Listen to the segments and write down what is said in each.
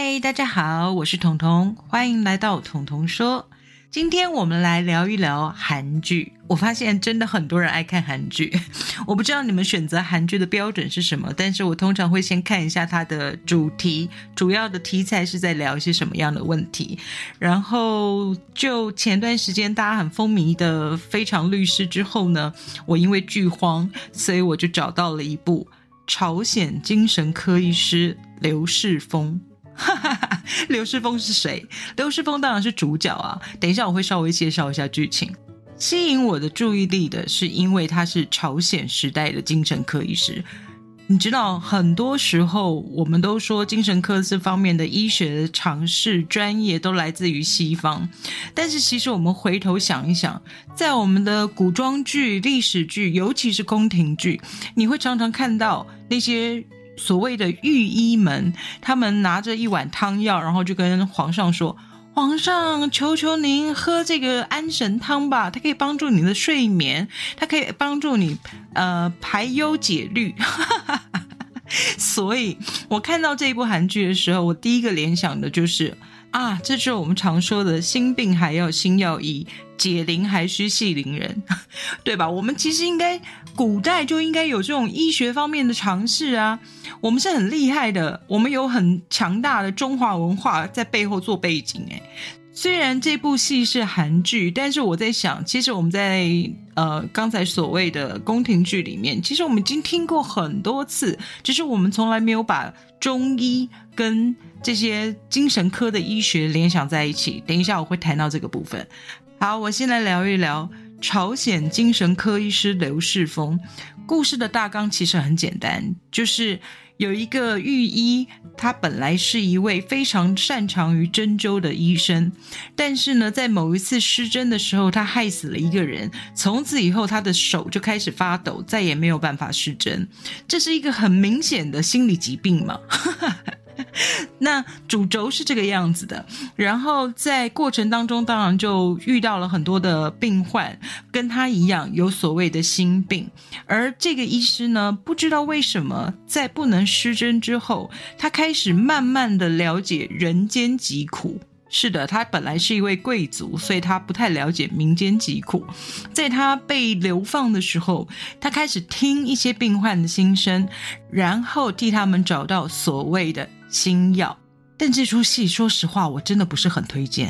嗨，大家好，我是彤彤，欢迎来到彤彤说。今天我们来聊一聊韩剧。我发现真的很多人爱看韩剧，我不知道你们选择韩剧的标准是什么，但是我通常会先看一下它的主题，主要的题材是在聊一些什么样的问题。然后就前段时间大家很风靡的《非常律师》之后呢，我因为剧荒，所以我就找到了一部朝鲜精神科医师刘世峰。哈哈哈，刘世峰是谁？刘世峰当然是主角啊！等一下我会稍微介绍一下剧情。吸引我的注意力的是，因为他是朝鲜时代的精神科医师。你知道，很多时候我们都说精神科这方面的医学常识、专业都来自于西方，但是其实我们回头想一想，在我们的古装剧、历史剧，尤其是宫廷剧，你会常常看到那些。所谓的御医们，他们拿着一碗汤药，然后就跟皇上说：“皇上，求求您喝这个安神汤吧，它可以帮助你的睡眠，它可以帮助你呃排忧解虑。” 所以，我看到这一部韩剧的时候，我第一个联想的就是啊，这就是我们常说的心病还要心药医。解铃还需系铃人，对吧？我们其实应该古代就应该有这种医学方面的尝试啊。我们是很厉害的，我们有很强大的中华文化在背后做背景。诶，虽然这部戏是韩剧，但是我在想，其实我们在呃刚才所谓的宫廷剧里面，其实我们已经听过很多次，只是我们从来没有把中医跟这些精神科的医学联想在一起。等一下我会谈到这个部分。好，我先来聊一聊朝鲜精神科医师刘世峰。故事的大纲其实很简单，就是有一个御医，他本来是一位非常擅长于针灸的医生，但是呢，在某一次施针的时候，他害死了一个人，从此以后他的手就开始发抖，再也没有办法施针。这是一个很明显的心理疾病嘛？那主轴是这个样子的，然后在过程当中，当然就遇到了很多的病患，跟他一样有所谓的心病。而这个医师呢，不知道为什么在不能施针之后，他开始慢慢的了解人间疾苦。是的，他本来是一位贵族，所以他不太了解民间疾苦。在他被流放的时候，他开始听一些病患的心声，然后替他们找到所谓的。新药，但这出戏说实话，我真的不是很推荐。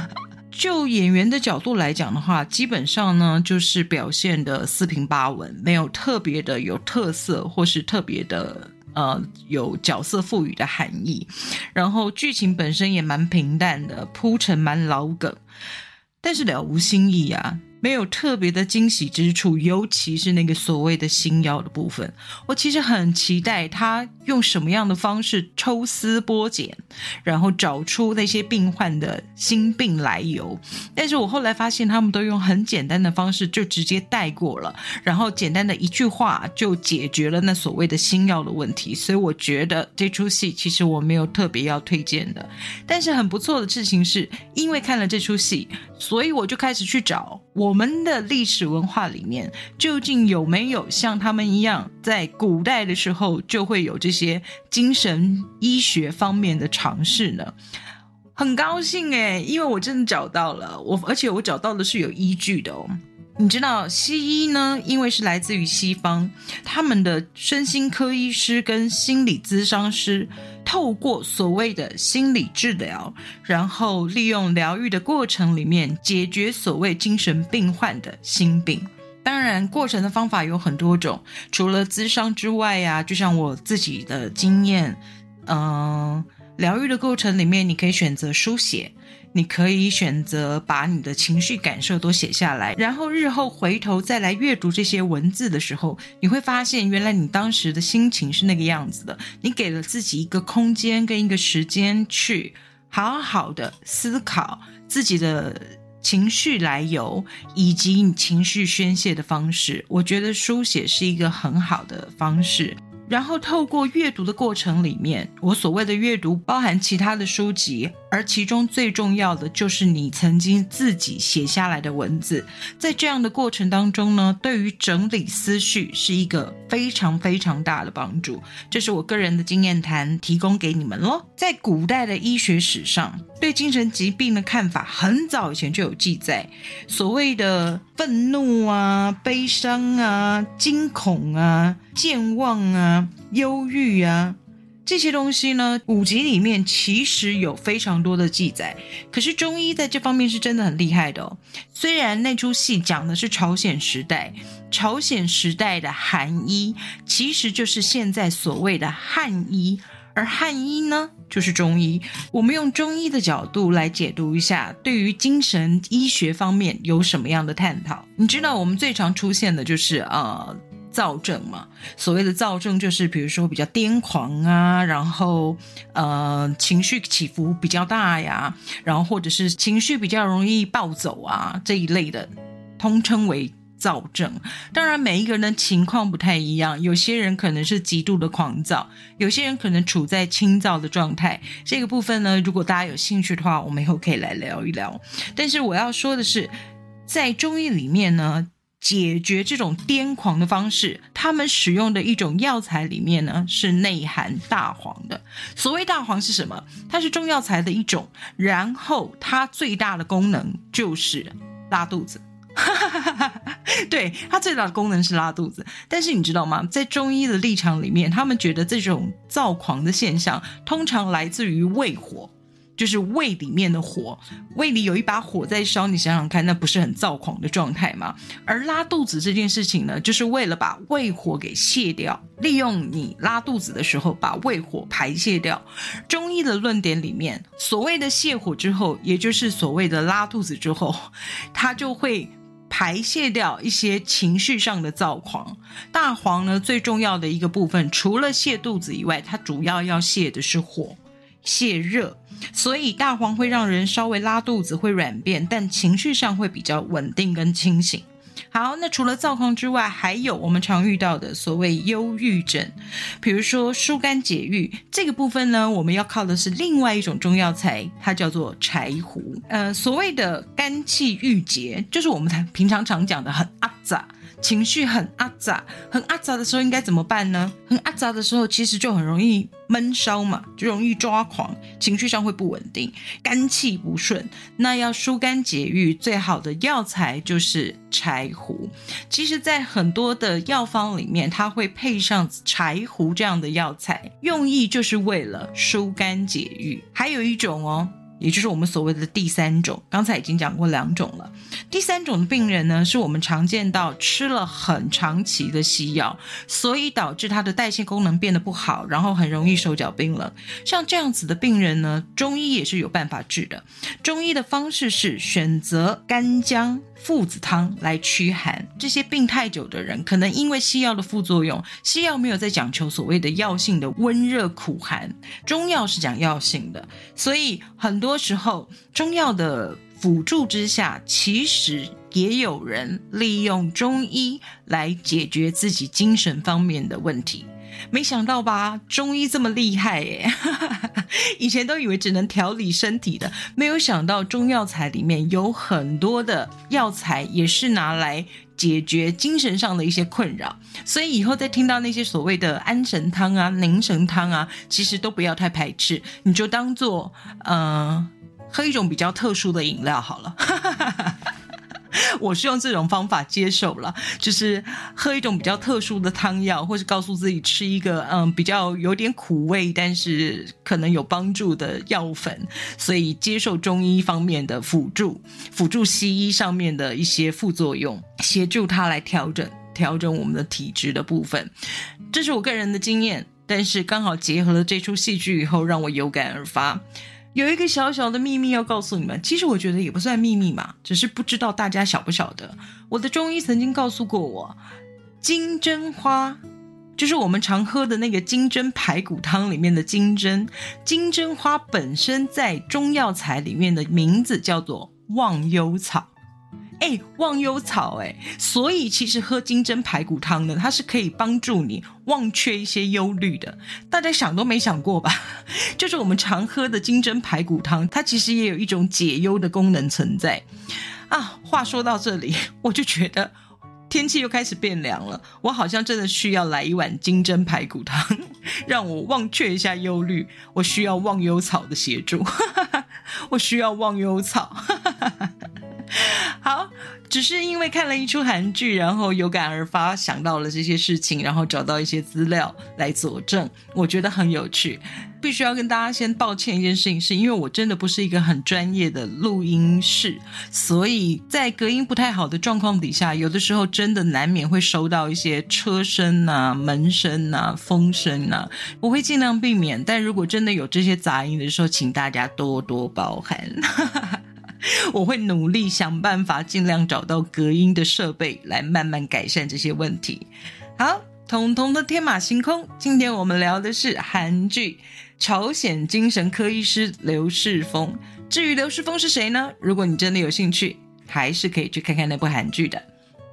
就演员的角度来讲的话，基本上呢就是表现的四平八稳，没有特别的有特色，或是特别的呃有角色赋予的含义。然后剧情本身也蛮平淡的，铺陈蛮老梗，但是了无新意啊。没有特别的惊喜之处，尤其是那个所谓的新药的部分，我其实很期待他用什么样的方式抽丝剥茧，然后找出那些病患的心病来由。但是我后来发现，他们都用很简单的方式就直接带过了，然后简单的一句话就解决了那所谓的新药的问题。所以我觉得这出戏其实我没有特别要推荐的。但是很不错的事情是，因为看了这出戏，所以我就开始去找我。我们的历史文化里面，究竟有没有像他们一样，在古代的时候就会有这些精神医学方面的尝试呢？很高兴诶，因为我真的找到了，我而且我找到的是有依据的哦。你知道西医呢？因为是来自于西方，他们的身心科医师跟心理咨商师，透过所谓的心理治疗，然后利用疗愈的过程里面解决所谓精神病患的心病。当然，过程的方法有很多种，除了咨商之外呀，就像我自己的经验，嗯，疗愈的过程里面，你可以选择书写。你可以选择把你的情绪感受都写下来，然后日后回头再来阅读这些文字的时候，你会发现原来你当时的心情是那个样子的。你给了自己一个空间跟一个时间去好好的思考自己的情绪来由以及你情绪宣泄的方式。我觉得书写是一个很好的方式。然后透过阅读的过程里面，我所谓的阅读包含其他的书籍，而其中最重要的就是你曾经自己写下来的文字。在这样的过程当中呢，对于整理思绪是一个非常非常大的帮助。这是我个人的经验谈，提供给你们喽。在古代的医学史上，对精神疾病的看法很早以前就有记载，所谓的愤怒啊、悲伤啊、惊恐啊、健忘啊、忧郁啊。这些东西呢，古籍里面其实有非常多的记载。可是中医在这方面是真的很厉害的哦。虽然那出戏讲的是朝鲜时代，朝鲜时代的韩医其实就是现在所谓的汉医，而汉医呢就是中医。我们用中医的角度来解读一下，对于精神医学方面有什么样的探讨？你知道我们最常出现的就是呃。躁症嘛，所谓的躁症就是，比如说比较癫狂啊，然后呃情绪起伏比较大呀，然后或者是情绪比较容易暴走啊这一类的，通称为躁症。当然，每一个人的情况不太一样，有些人可能是极度的狂躁，有些人可能处在轻躁的状态。这个部分呢，如果大家有兴趣的话，我们以后可以来聊一聊。但是我要说的是，在中医里面呢。解决这种癫狂的方式，他们使用的一种药材里面呢是内含大黄的。所谓大黄是什么？它是中药材的一种，然后它最大的功能就是拉肚子。哈哈哈对，它最大的功能是拉肚子。但是你知道吗？在中医的立场里面，他们觉得这种躁狂的现象通常来自于胃火。就是胃里面的火，胃里有一把火在烧，你想想看，那不是很躁狂的状态吗？而拉肚子这件事情呢，就是为了把胃火给泄掉，利用你拉肚子的时候把胃火排泄掉。中医的论点里面，所谓的泻火之后，也就是所谓的拉肚子之后，它就会排泄掉一些情绪上的躁狂。大黄呢，最重要的一个部分，除了泻肚子以外，它主要要泻的是火。泻热，所以大黄会让人稍微拉肚子，会软便，但情绪上会比较稳定跟清醒。好，那除了躁狂之外，还有我们常遇到的所谓忧郁症，比如说疏肝解郁这个部分呢，我们要靠的是另外一种中药材，它叫做柴胡。呃，所谓的肝气郁结，就是我们平常常讲的很阿杂。情绪很阿杂，很阿杂的时候应该怎么办呢？很阿杂的时候，其实就很容易闷烧嘛，就容易抓狂，情绪上会不稳定，肝气不顺。那要疏肝解郁，最好的药材就是柴胡。其实，在很多的药方里面，它会配上柴胡这样的药材，用意就是为了疏肝解郁。还有一种哦。也就是我们所谓的第三种，刚才已经讲过两种了。第三种的病人呢，是我们常见到吃了很长期的西药，所以导致他的代谢功能变得不好，然后很容易手脚冰冷。像这样子的病人呢，中医也是有办法治的。中医的方式是选择干姜。附子汤来驱寒，这些病太久的人，可能因为西药的副作用，西药没有在讲求所谓的药性的温热苦寒，中药是讲药性的，所以很多时候中药的辅助之下，其实也有人利用中医来解决自己精神方面的问题。没想到吧，中医这么厉害耶！以前都以为只能调理身体的，没有想到中药材里面有很多的药材也是拿来解决精神上的一些困扰。所以以后再听到那些所谓的安神汤啊、凝神汤啊，其实都不要太排斥，你就当做呃喝一种比较特殊的饮料好了。我是用这种方法接受了，就是喝一种比较特殊的汤药，或是告诉自己吃一个嗯比较有点苦味，但是可能有帮助的药粉，所以接受中医方面的辅助，辅助西医上面的一些副作用，协助他来调整调整我们的体质的部分。这是我个人的经验，但是刚好结合了这出戏剧以后，让我有感而发。有一个小小的秘密要告诉你们，其实我觉得也不算秘密嘛，只是不知道大家晓不晓得。我的中医曾经告诉过我，金针花就是我们常喝的那个金针排骨汤里面的金针。金针花本身在中药材里面的名字叫做忘忧草。哎，忘忧草哎，所以其实喝金针排骨汤呢，它是可以帮助你忘却一些忧虑的。大家想都没想过吧？就是我们常喝的金针排骨汤，它其实也有一种解忧的功能存在啊。话说到这里，我就觉得天气又开始变凉了，我好像真的需要来一碗金针排骨汤，让我忘却一下忧虑。我需要忘忧草的协助，我需要忘忧草。只是因为看了一出韩剧，然后有感而发，想到了这些事情，然后找到一些资料来佐证，我觉得很有趣。必须要跟大家先抱歉一件事情，是因为我真的不是一个很专业的录音室，所以在隔音不太好的状况底下，有的时候真的难免会收到一些车声啊、门声啊、风声啊，我会尽量避免。但如果真的有这些杂音的时候，请大家多多包涵。哈哈哈 我会努力想办法，尽量找到隔音的设备，来慢慢改善这些问题。好，彤彤的天马行空，今天我们聊的是韩剧《朝鲜精神科医师刘世峰》。至于刘世峰是谁呢？如果你真的有兴趣，还是可以去看看那部韩剧的。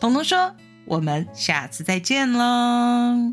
彤彤说：“我们下次再见喽。”